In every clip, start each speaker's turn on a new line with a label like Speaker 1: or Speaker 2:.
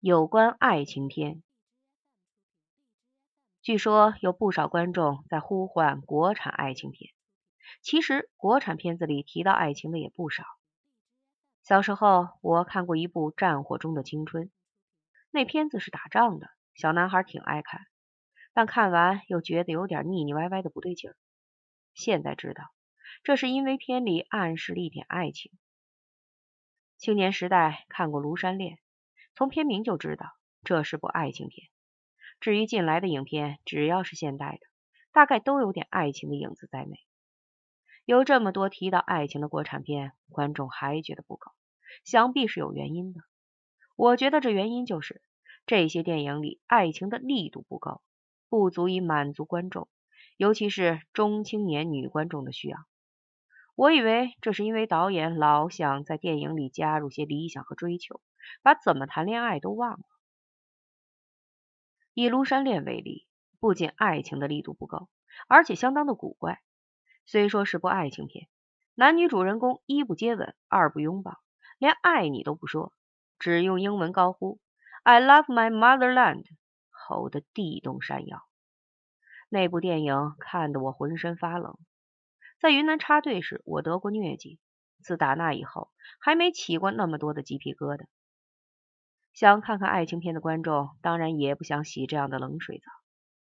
Speaker 1: 有关爱情片。据说有不少观众在呼唤国产爱情片，其实国产片子里提到爱情的也不少。小时候我看过一部《战火中的青春》，那片子是打仗的，小男孩挺爱看，但看完又觉得有点腻腻歪歪的不对劲。现在知道，这是因为片里暗示了一点爱情。青年时代看过《庐山恋》，从片名就知道这是部爱情片。至于近来的影片，只要是现代的，大概都有点爱情的影子在内。有这么多提到爱情的国产片，观众还觉得不够。想必是有原因的，我觉得这原因就是这些电影里爱情的力度不够，不足以满足观众，尤其是中青年女观众的需要。我以为这是因为导演老想在电影里加入些理想和追求，把怎么谈恋爱都忘了。以《庐山恋》为例，不仅爱情的力度不够，而且相当的古怪。虽说是部爱情片，男女主人公一不接吻，二不拥抱。连爱你都不说，只用英文高呼 "I love my motherland"，吼得地动山摇。那部电影看得我浑身发冷。在云南插队时，我得过疟疾，自打那以后，还没起过那么多的鸡皮疙瘩。想看看爱情片的观众，当然也不想洗这样的冷水澡，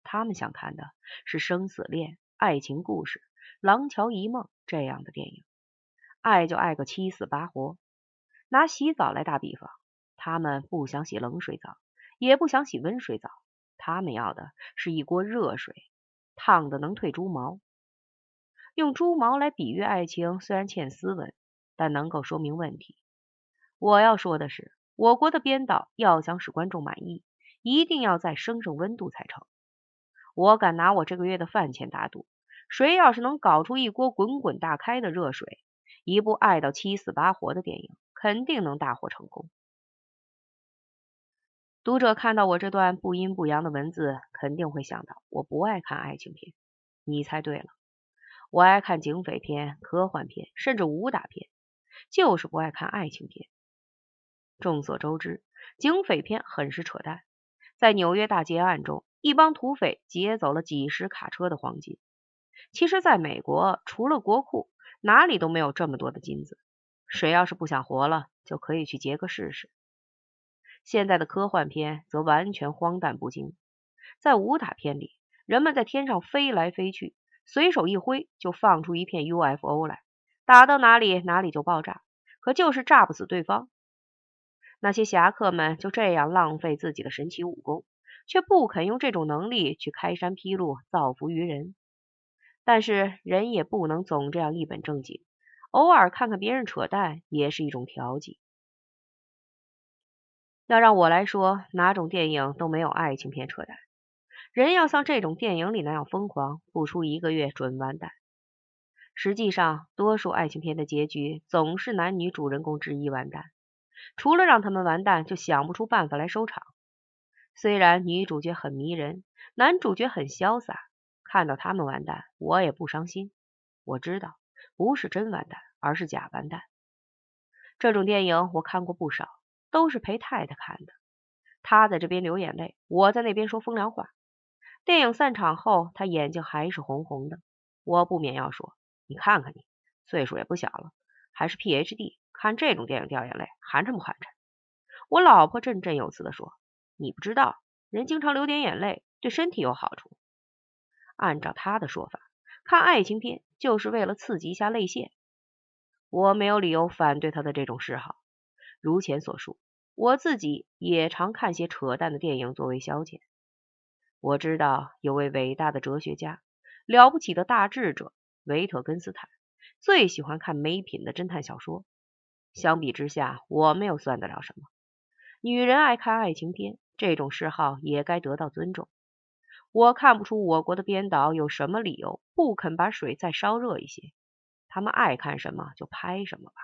Speaker 1: 他们想看的是生死恋、爱情故事、廊桥遗梦这样的电影，爱就爱个七死八活。拿洗澡来打比方，他们不想洗冷水澡，也不想洗温水澡，他们要的是一锅热水，烫的能退猪毛。用猪毛来比喻爱情，虽然欠斯文，但能够说明问题。我要说的是，我国的编导要想使观众满意，一定要再升升温度才成。我敢拿我这个月的饭钱打赌，谁要是能搞出一锅滚滚大开的热水，一部爱到七死八活的电影。肯定能大获成功。读者看到我这段不阴不阳的文字，肯定会想到我不爱看爱情片。你猜对了，我爱看警匪片、科幻片，甚至武打片，就是不爱看爱情片。众所周知，警匪片很是扯淡。在纽约大劫案中，一帮土匪劫走了几十卡车的黄金。其实，在美国，除了国库，哪里都没有这么多的金子。谁要是不想活了，就可以去劫个试试。现在的科幻片则完全荒诞不经，在武打片里，人们在天上飞来飞去，随手一挥就放出一片 UFO 来，打到哪里哪里就爆炸，可就是炸不死对方。那些侠客们就这样浪费自己的神奇武功，却不肯用这种能力去开山劈路，造福于人。但是人也不能总这样一本正经。偶尔看看别人扯淡也是一种调剂。要让我来说，哪种电影都没有爱情片扯淡。人要像这种电影里那样疯狂，不出一个月准完蛋。实际上，多数爱情片的结局总是男女主人公之一完蛋，除了让他们完蛋，就想不出办法来收场。虽然女主角很迷人，男主角很潇洒，看到他们完蛋，我也不伤心。我知道。不是真完蛋，而是假完蛋。这种电影我看过不少，都是陪太太看的。她在这边流眼泪，我在那边说风凉话。电影散场后，她眼睛还是红红的。我不免要说：“你看看你，岁数也不小了，还是 PhD，看这种电影掉眼泪，寒碜不寒碜？”我老婆振振有词的说：“你不知道，人经常流点眼泪，对身体有好处。”按照她的说法。看爱情片就是为了刺激一下泪腺，我没有理由反对他的这种嗜好。如前所述，我自己也常看些扯淡的电影作为消遣。我知道有位伟大的哲学家、了不起的大智者维特根斯坦最喜欢看没品的侦探小说。相比之下，我没有算得了什么。女人爱看爱情片，这种嗜好也该得到尊重。我看不出我国的编导有什么理由不肯把水再烧热一些，他们爱看什么就拍什么吧。